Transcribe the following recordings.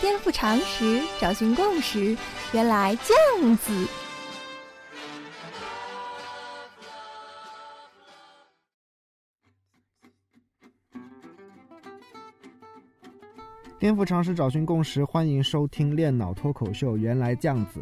颠覆常识，找寻共识，原来这样子。颠覆常识，找寻共识，欢迎收听练脑脱口秀。原来这样子。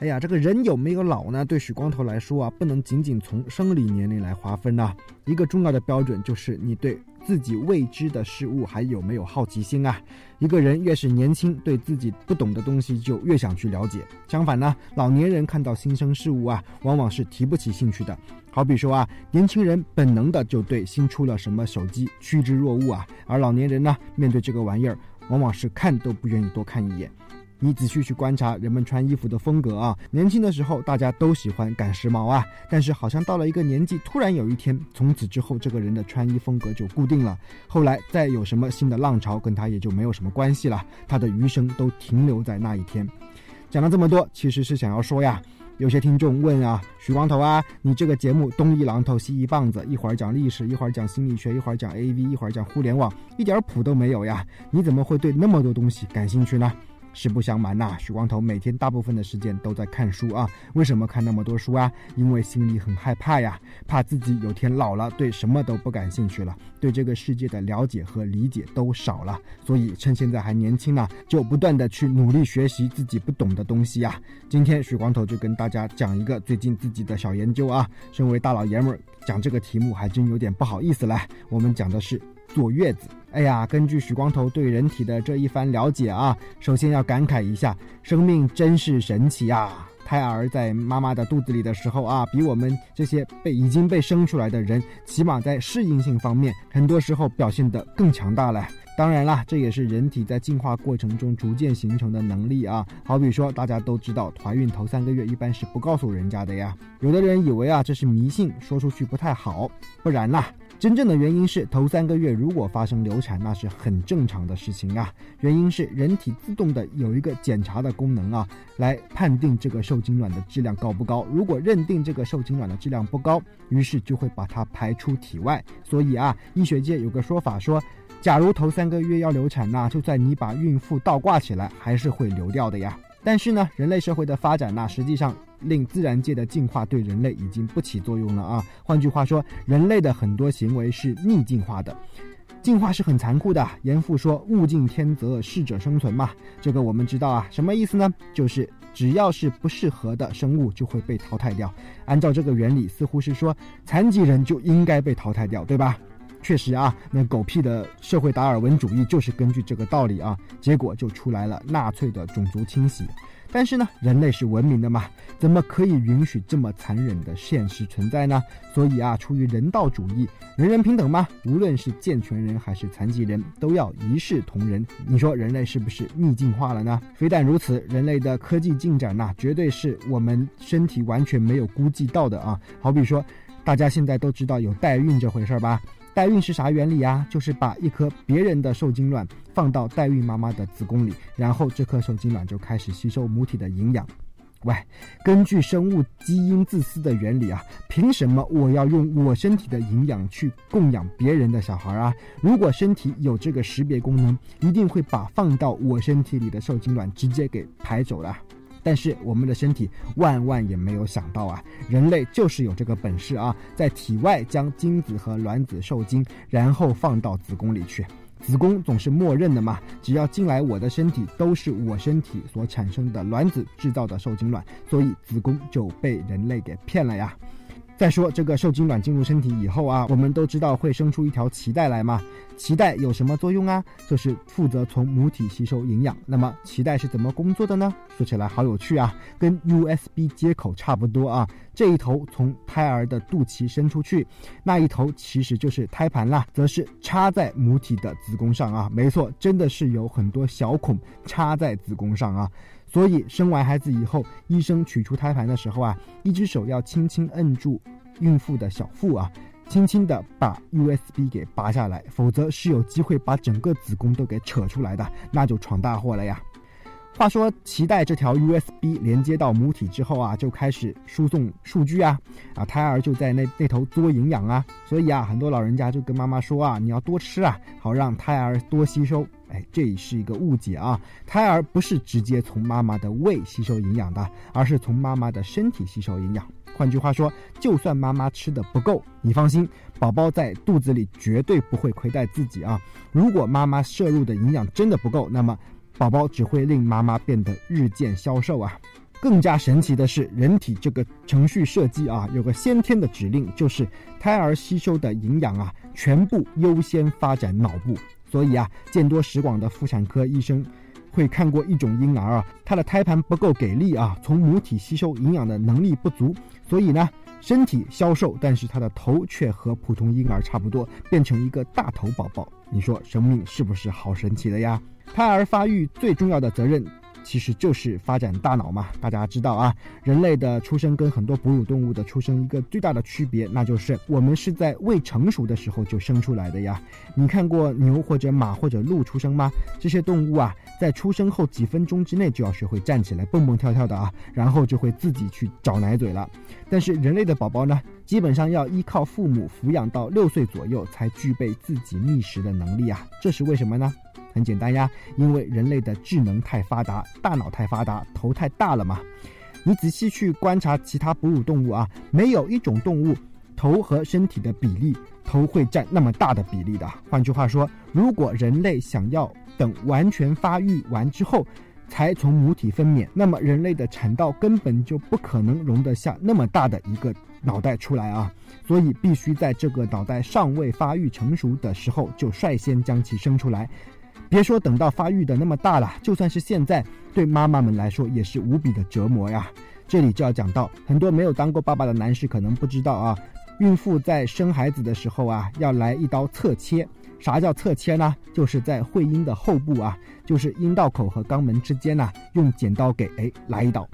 哎呀，这个人有没有老呢？对许光头来说啊，不能仅仅从生理年龄来划分呐。一个重要的标准就是你对自己未知的事物还有没有好奇心啊。一个人越是年轻，对自己不懂的东西就越想去了解。相反呢，老年人看到新生事物啊，往往是提不起兴趣的。好比说啊，年轻人本能的就对新出了什么手机趋之若鹜啊，而老年人呢，面对这个玩意儿，往往是看都不愿意多看一眼。你仔细去观察人们穿衣服的风格啊，年轻的时候大家都喜欢赶时髦啊，但是好像到了一个年纪，突然有一天，从此之后这个人的穿衣风格就固定了，后来再有什么新的浪潮，跟他也就没有什么关系了，他的余生都停留在那一天。讲了这么多，其实是想要说呀，有些听众问啊，许光头啊，你这个节目东一榔头西一棒子，一会儿讲历史，一会儿讲心理学，一会儿讲 A V，一会儿讲互联网，一点谱都没有呀，你怎么会对那么多东西感兴趣呢？实不相瞒呐，许光头每天大部分的时间都在看书啊。为什么看那么多书啊？因为心里很害怕呀，怕自己有天老了，对什么都不感兴趣了，对这个世界的了解和理解都少了。所以趁现在还年轻呢，就不断的去努力学习自己不懂的东西呀。今天许光头就跟大家讲一个最近自己的小研究啊。身为大老爷们儿，讲这个题目还真有点不好意思了。我们讲的是。坐月子，哎呀，根据许光头对人体的这一番了解啊，首先要感慨一下，生命真是神奇啊！胎儿在妈妈的肚子里的时候啊，比我们这些被已经被生出来的人，起码在适应性方面，很多时候表现得更强大了。当然啦，这也是人体在进化过程中逐渐形成的能力啊。好比说，大家都知道，怀孕头三个月一般是不告诉人家的呀。有的人以为啊，这是迷信，说出去不太好，不然啦。真正的原因是，头三个月如果发生流产，那是很正常的事情啊。原因是人体自动的有一个检查的功能啊，来判定这个受精卵的质量高不高。如果认定这个受精卵的质量不高，于是就会把它排出体外。所以啊，医学界有个说法说，假如头三个月要流产，那就算你把孕妇倒挂起来，还是会流掉的呀。但是呢，人类社会的发展呢，实际上令自然界的进化对人类已经不起作用了啊。换句话说，人类的很多行为是逆进化的。进化是很残酷的，严复说“物竞天择，适者生存”嘛。这个我们知道啊，什么意思呢？就是只要是不适合的生物就会被淘汰掉。按照这个原理，似乎是说残疾人就应该被淘汰掉，对吧？确实啊，那狗屁的社会达尔文主义就是根据这个道理啊，结果就出来了纳粹的种族清洗。但是呢，人类是文明的嘛，怎么可以允许这么残忍的现实存在呢？所以啊，出于人道主义，人人平等嘛，无论是健全人还是残疾人，都要一视同仁。你说人类是不是逆进化了呢？非但如此，人类的科技进展呐，绝对是我们身体完全没有估计到的啊。好比说，大家现在都知道有代孕这回事儿吧？代孕是啥原理呀？就是把一颗别人的受精卵放到代孕妈妈的子宫里，然后这颗受精卵就开始吸收母体的营养。喂，根据生物基因自私的原理啊，凭什么我要用我身体的营养去供养别人的小孩啊？如果身体有这个识别功能，一定会把放到我身体里的受精卵直接给排走了。但是我们的身体万万也没有想到啊，人类就是有这个本事啊，在体外将精子和卵子受精，然后放到子宫里去。子宫总是默认的嘛，只要进来我的身体，都是我身体所产生的卵子制造的受精卵，所以子宫就被人类给骗了呀。再说这个受精卵进入身体以后啊，我们都知道会生出一条脐带来嘛。脐带有什么作用啊？就是负责从母体吸收营养。那么脐带是怎么工作的呢？说起来好有趣啊，跟 USB 接口差不多啊。这一头从胎儿的肚脐伸出去，那一头其实就是胎盘啦，则是插在母体的子宫上啊。没错，真的是有很多小孔插在子宫上啊。所以生完孩子以后，医生取出胎盘的时候啊，一只手要轻轻摁住孕妇的小腹啊，轻轻的把 USB 给拔下来，否则是有机会把整个子宫都给扯出来的，那就闯大祸了呀。话说脐带这条 USB 连接到母体之后啊，就开始输送数据啊，啊，胎儿就在那那头多营养啊，所以啊，很多老人家就跟妈妈说啊，你要多吃啊，好让胎儿多吸收。哎，这也是一个误解啊，胎儿不是直接从妈妈的胃吸收营养的，而是从妈妈的身体吸收营养。换句话说，就算妈妈吃的不够，你放心，宝宝在肚子里绝对不会亏待自己啊。如果妈妈摄入的营养真的不够，那么。宝宝只会令妈妈变得日渐消瘦啊！更加神奇的是，人体这个程序设计啊，有个先天的指令，就是胎儿吸收的营养啊，全部优先发展脑部。所以啊，见多识广的妇产科医生会看过一种婴儿啊，他的胎盘不够给力啊，从母体吸收营养的能力不足，所以呢，身体消瘦，但是他的头却和普通婴儿差不多，变成一个大头宝宝。你说生命是不是好神奇的呀？胎儿发育最重要的责任，其实就是发展大脑嘛。大家知道啊，人类的出生跟很多哺乳动物的出生一个最大的区别，那就是我们是在未成熟的时候就生出来的呀。你看过牛或者马或者鹿出生吗？这些动物啊，在出生后几分钟之内就要学会站起来蹦蹦跳跳的啊，然后就会自己去找奶嘴了。但是人类的宝宝呢，基本上要依靠父母抚养到六岁左右才具备自己觅食的能力啊。这是为什么呢？很简单呀，因为人类的智能太发达，大脑太发达，头太大了嘛。你仔细去观察其他哺乳动物啊，没有一种动物头和身体的比例，头会占那么大的比例的。换句话说，如果人类想要等完全发育完之后才从母体分娩，那么人类的产道根本就不可能容得下那么大的一个脑袋出来啊。所以必须在这个脑袋尚未发育成熟的时候就率先将其生出来。别说等到发育的那么大了，就算是现在，对妈妈们来说也是无比的折磨呀。这里就要讲到，很多没有当过爸爸的男士可能不知道啊，孕妇在生孩子的时候啊，要来一刀侧切。啥叫侧切呢？就是在会阴的后部啊，就是阴道口和肛门之间呢，用剪刀给哎来一刀，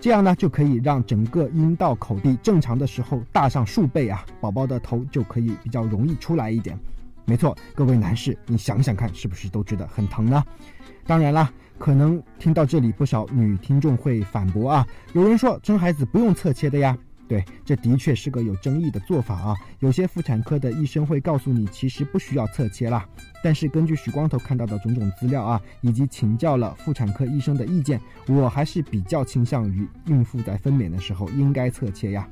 这样呢就可以让整个阴道口地正常的时候大上数倍啊，宝宝的头就可以比较容易出来一点。没错，各位男士，你想想看，是不是都觉得很疼呢？当然啦，可能听到这里，不少女听众会反驳啊。有人说生孩子不用侧切的呀，对，这的确是个有争议的做法啊。有些妇产科的医生会告诉你，其实不需要侧切啦。但是根据许光头看到的种种资料啊，以及请教了妇产科医生的意见，我还是比较倾向于孕妇在分娩的时候应该侧切呀。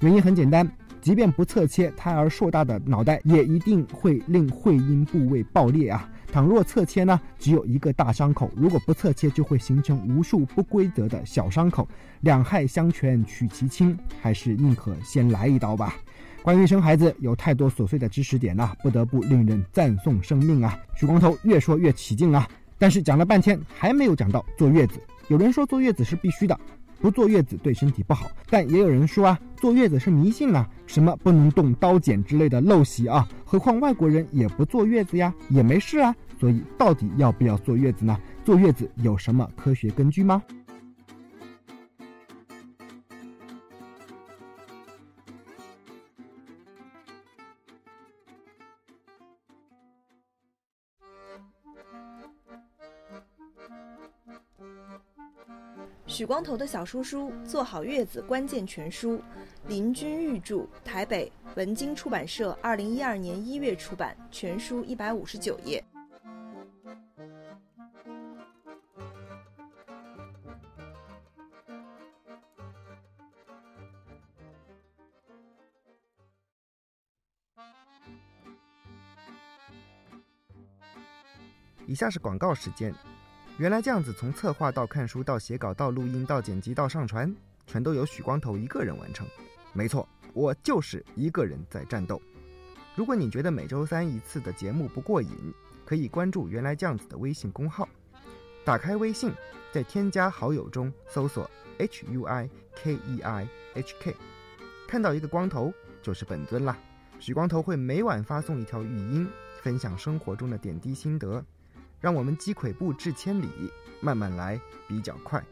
原因很简单。即便不侧切，胎儿硕大的脑袋也一定会令会阴部位爆裂啊！倘若侧切呢，只有一个大伤口；如果不侧切，就会形成无数不规则的小伤口。两害相权取其轻，还是宁可先来一刀吧。关于生孩子，有太多琐碎的知识点呐，不得不令人赞颂生命啊！许光头越说越起劲啊，但是讲了半天还没有讲到坐月子。有人说坐月子是必须的。不坐月子对身体不好，但也有人说啊，坐月子是迷信啊，什么不能动刀剪之类的陋习啊。何况外国人也不坐月子呀，也没事啊。所以到底要不要坐月子呢？坐月子有什么科学根据吗？许光头的小叔叔《做好月子关键全书》，林君玉著，台北文津出版社，二零一二年一月出版，全书一百五十九页。以下是广告时间。原来这样子，从策划到看书到写稿到录音到剪辑到上传，全都由许光头一个人完成。没错，我就是一个人在战斗。如果你觉得每周三一次的节目不过瘾，可以关注“原来这样子”的微信公号。打开微信，在添加好友中搜索 “h u i k e i h k”，看到一个光头就是本尊啦。许光头会每晚发送一条语音，分享生活中的点滴心得。让我们积跬步至千里，慢慢来比较快。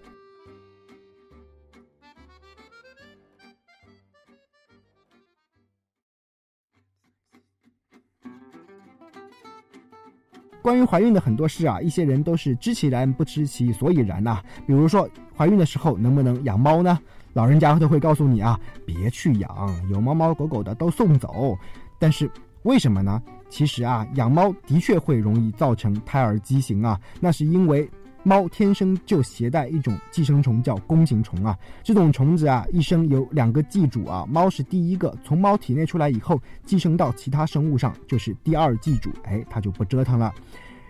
关于怀孕的很多事啊，一些人都是知其然不知其所以然呐。比如说，怀孕的时候能不能养猫呢？老人家都会告诉你啊，别去养，有猫猫狗狗的都送走。但是为什么呢？其实啊，养猫的确会容易造成胎儿畸形啊，那是因为。猫天生就携带一种寄生虫，叫弓形虫啊。这种虫子啊，一生有两个寄主啊。猫是第一个，从猫体内出来以后，寄生到其他生物上，就是第二寄主。哎，它就不折腾了。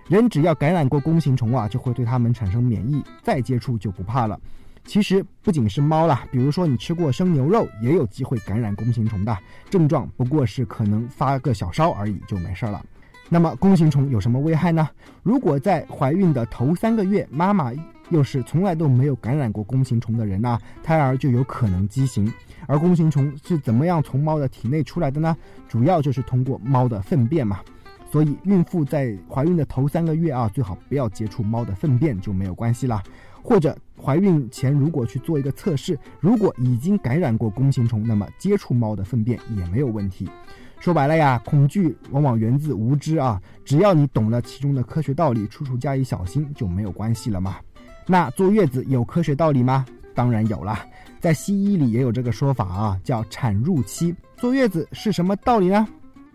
人只要感染过弓形虫啊，就会对它们产生免疫，再接触就不怕了。其实不仅是猫啦，比如说你吃过生牛肉，也有机会感染弓形虫的。症状不过是可能发个小烧而已，就没事了。那么弓形虫有什么危害呢？如果在怀孕的头三个月，妈妈又是从来都没有感染过弓形虫的人呢，胎儿就有可能畸形。而弓形虫是怎么样从猫的体内出来的呢？主要就是通过猫的粪便嘛。所以孕妇在怀孕的头三个月啊，最好不要接触猫的粪便就没有关系了。或者怀孕前如果去做一个测试，如果已经感染过弓形虫，那么接触猫的粪便也没有问题。说白了呀，恐惧往往源自无知啊！只要你懂了其中的科学道理，处处加以小心，就没有关系了嘛。那坐月子有科学道理吗？当然有了，在西医里也有这个说法啊，叫产褥期。坐月子是什么道理呢？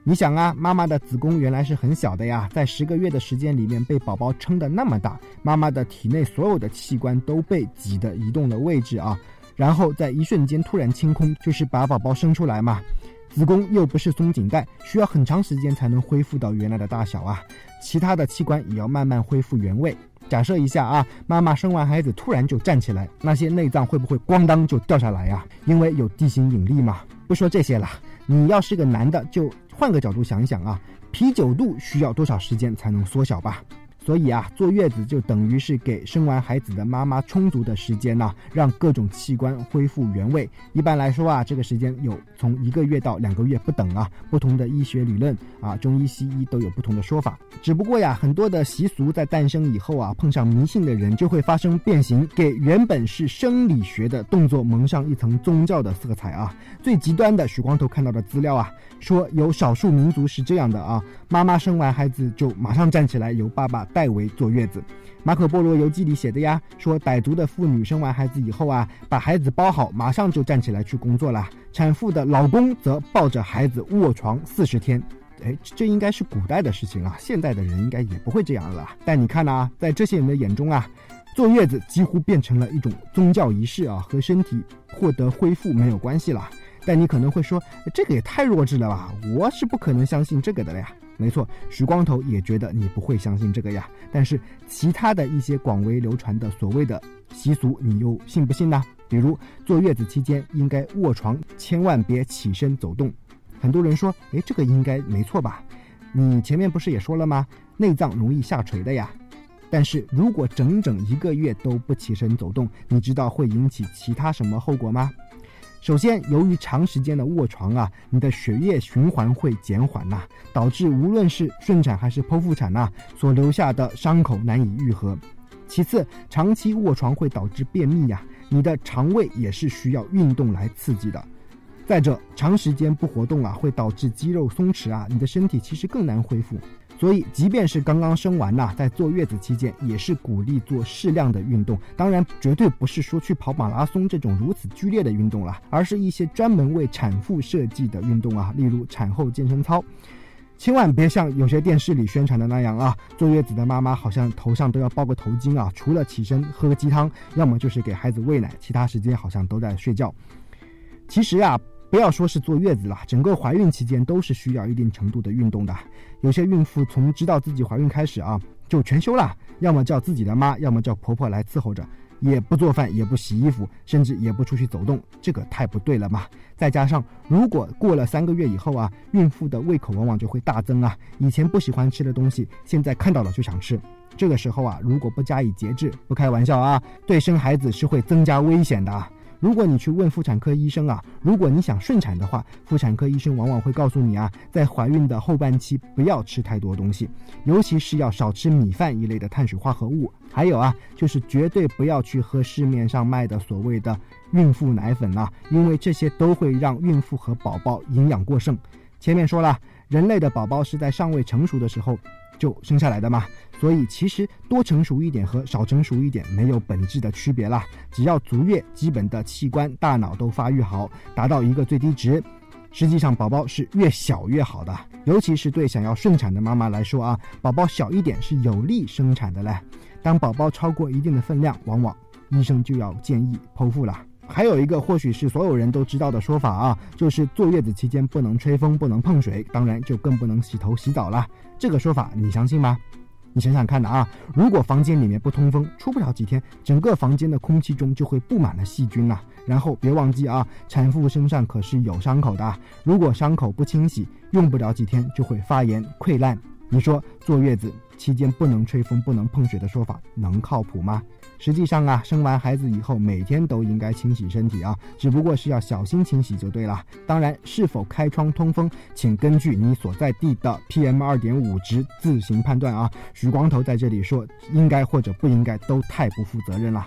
你想啊，妈妈的子宫原来是很小的呀，在十个月的时间里面被宝宝撑得那么大，妈妈的体内所有的器官都被挤得移动了位置啊，然后在一瞬间突然清空，就是把宝宝生出来嘛。子宫又不是松紧带，需要很长时间才能恢复到原来的大小啊。其他的器官也要慢慢恢复原位。假设一下啊，妈妈生完孩子突然就站起来，那些内脏会不会咣当就掉下来呀？因为有地心引力嘛。不说这些了，你要是个男的，就换个角度想一想啊，啤酒肚需要多少时间才能缩小吧？所以啊，坐月子就等于是给生完孩子的妈妈充足的时间呢，让各种器官恢复原位。一般来说啊，这个时间有从一个月到两个月不等啊。不同的医学理论啊，中医西医都有不同的说法。只不过呀，很多的习俗在诞生以后啊，碰上迷信的人就会发生变形，给原本是生理学的动作蒙上一层宗教的色彩啊。最极端的，许光头看到的资料啊，说有少数民族是这样的啊，妈妈生完孩子就马上站起来，由爸爸。代为坐月子，《马可波罗游记》里写的呀，说傣族的妇女生完孩子以后啊，把孩子包好，马上就站起来去工作了。产妇的老公则抱着孩子卧床四十天。哎，这应该是古代的事情啊，现代的人应该也不会这样了。但你看啊，在这些人的眼中啊，坐月子几乎变成了一种宗教仪式啊，和身体获得恢复没有关系了。但你可能会说，这个也太弱智了吧？我是不可能相信这个的呀。没错，许光头也觉得你不会相信这个呀。但是其他的一些广为流传的所谓的习俗，你又信不信呢？比如坐月子期间应该卧床，千万别起身走动。很多人说，哎，这个应该没错吧？你前面不是也说了吗？内脏容易下垂的呀。但是如果整整一个月都不起身走动，你知道会引起其他什么后果吗？首先，由于长时间的卧床啊，你的血液循环会减缓呐，导致无论是顺产还是剖腹产呐，所留下的伤口难以愈合。其次，长期卧床会导致便秘呀，你的肠胃也是需要运动来刺激的。再者，长时间不活动啊，会导致肌肉松弛啊，你的身体其实更难恢复。所以，即便是刚刚生完呐，在坐月子期间，也是鼓励做适量的运动。当然，绝对不是说去跑马拉松这种如此剧烈的运动了，而是一些专门为产妇设计的运动啊，例如产后健身操。千万别像有些电视里宣传的那样啊，坐月子的妈妈好像头上都要包个头巾啊，除了起身喝个鸡汤，要么就是给孩子喂奶，其他时间好像都在睡觉。其实啊。不要说是坐月子了，整个怀孕期间都是需要一定程度的运动的。有些孕妇从知道自己怀孕开始啊，就全休了，要么叫自己的妈，要么叫婆婆来伺候着，也不做饭，也不洗衣服，甚至也不出去走动，这个太不对了嘛。再加上，如果过了三个月以后啊，孕妇的胃口往往就会大增啊，以前不喜欢吃的东西，现在看到了就想吃。这个时候啊，如果不加以节制，不开玩笑啊，对生孩子是会增加危险的。如果你去问妇产科医生啊，如果你想顺产的话，妇产科医生往往会告诉你啊，在怀孕的后半期不要吃太多东西，尤其是要少吃米饭一类的碳水化合物。还有啊，就是绝对不要去喝市面上卖的所谓的孕妇奶粉啊，因为这些都会让孕妇和宝宝营养过剩。前面说了，人类的宝宝是在尚未成熟的时候。就生下来的嘛。所以其实多成熟一点和少成熟一点没有本质的区别啦，只要足月，基本的器官、大脑都发育好，达到一个最低值。实际上，宝宝是越小越好的，尤其是对想要顺产的妈妈来说啊，宝宝小一点是有利生产的嘞。当宝宝超过一定的分量，往往医生就要建议剖腹了。还有一个或许是所有人都知道的说法啊，就是坐月子期间不能吹风，不能碰水，当然就更不能洗头洗澡了。这个说法你相信吗？你想想看的啊，如果房间里面不通风，出不了几天，整个房间的空气中就会布满了细菌了。然后别忘记啊，产妇身上可是有伤口的，如果伤口不清洗，用不了几天就会发炎溃烂。你说坐月子期间不能吹风、不能碰水的说法能靠谱吗？实际上啊，生完孩子以后每天都应该清洗身体啊，只不过是要小心清洗就对了。当然，是否开窗通风，请根据你所在地的 PM 二点五值自行判断啊。许光头在这里说应该或者不应该，都太不负责任了。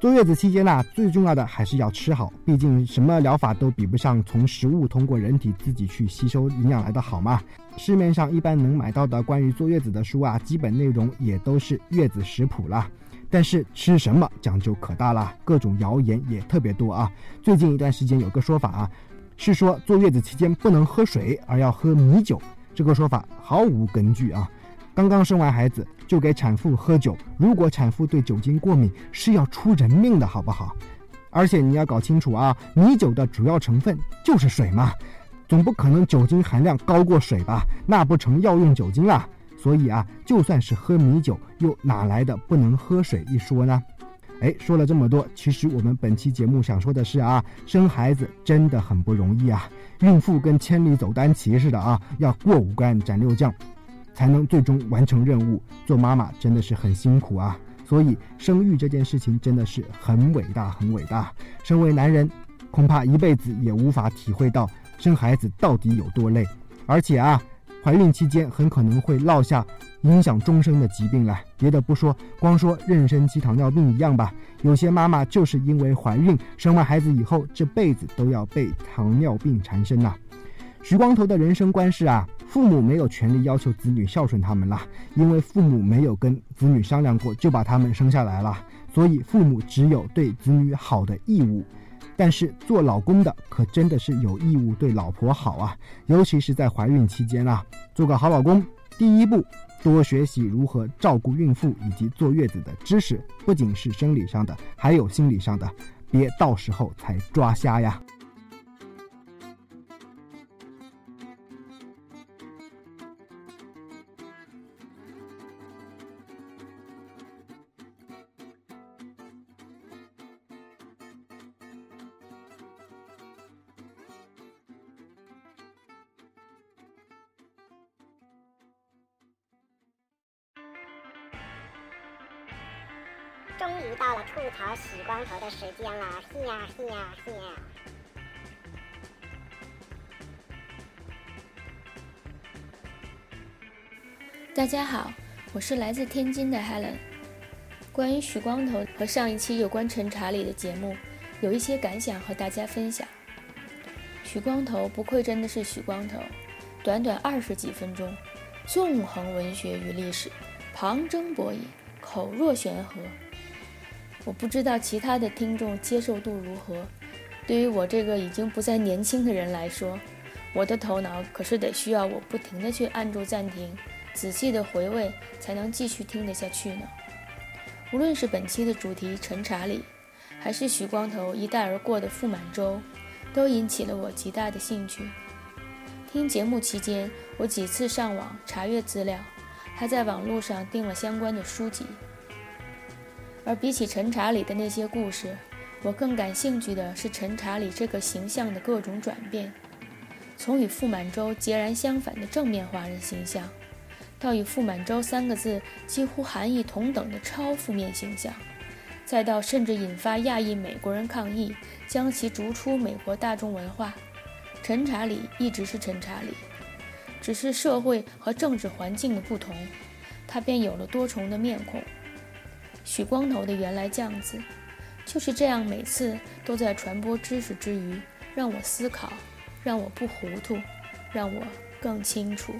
坐月子期间呢，最重要的还是要吃好，毕竟什么疗法都比不上从食物通过人体自己去吸收营养来的好嘛。市面上一般能买到的关于坐月子的书啊，基本内容也都是月子食谱啦。但是吃什么讲究可大了，各种谣言也特别多啊。最近一段时间有个说法啊，是说坐月子期间不能喝水，而要喝米酒。这个说法毫无根据啊。刚刚生完孩子就给产妇喝酒，如果产妇对酒精过敏，是要出人命的，好不好？而且你要搞清楚啊，米酒的主要成分就是水嘛，总不可能酒精含量高过水吧？那不成药用酒精了？所以啊，就算是喝米酒，又哪来的不能喝水一说呢？哎，说了这么多，其实我们本期节目想说的是啊，生孩子真的很不容易啊，孕妇跟千里走单骑似的啊，要过五关斩六将，才能最终完成任务。做妈妈真的是很辛苦啊，所以生育这件事情真的是很伟大，很伟大。身为男人，恐怕一辈子也无法体会到生孩子到底有多累，而且啊。怀孕期间很可能会落下影响终生的疾病来。别的不说，光说妊娠期糖尿病一样吧。有些妈妈就是因为怀孕生完孩子以后，这辈子都要被糖尿病缠身呐。徐光头的人生观是啊，父母没有权利要求子女孝顺他们了，因为父母没有跟子女商量过就把他们生下来了，所以父母只有对子女好的义务。但是做老公的可真的是有义务对老婆好啊，尤其是在怀孕期间啊，做个好老公，第一步多学习如何照顾孕妇以及坐月子的知识，不仅是生理上的，还有心理上的，别到时候才抓瞎呀。大家好，我是来自天津的 Helen。关于许光头和上一期有关陈查理的节目，有一些感想和大家分享。许光头不愧真的是许光头，短短二十几分钟，纵横文学与历史，旁征博引，口若悬河。我不知道其他的听众接受度如何。对于我这个已经不再年轻的人来说，我的头脑可是得需要我不停地去按住暂停，仔细的回味，才能继续听得下去呢。无论是本期的主题陈查理，还是许光头一带而过的傅满洲，都引起了我极大的兴趣。听节目期间，我几次上网查阅资料，还在网络上订了相关的书籍。而比起陈查理的那些故事，我更感兴趣的是陈查理这个形象的各种转变，从与傅满洲截然相反的正面华人形象，到与傅满洲三个字几乎含义同等的超负面形象，再到甚至引发亚裔美国人抗议，将其逐出美国大众文化。陈查理一直是陈查理，只是社会和政治环境的不同，他便有了多重的面孔。许光头的原来酱子，就是这样，每次都在传播知识之余，让我思考，让我不糊涂，让我更清楚。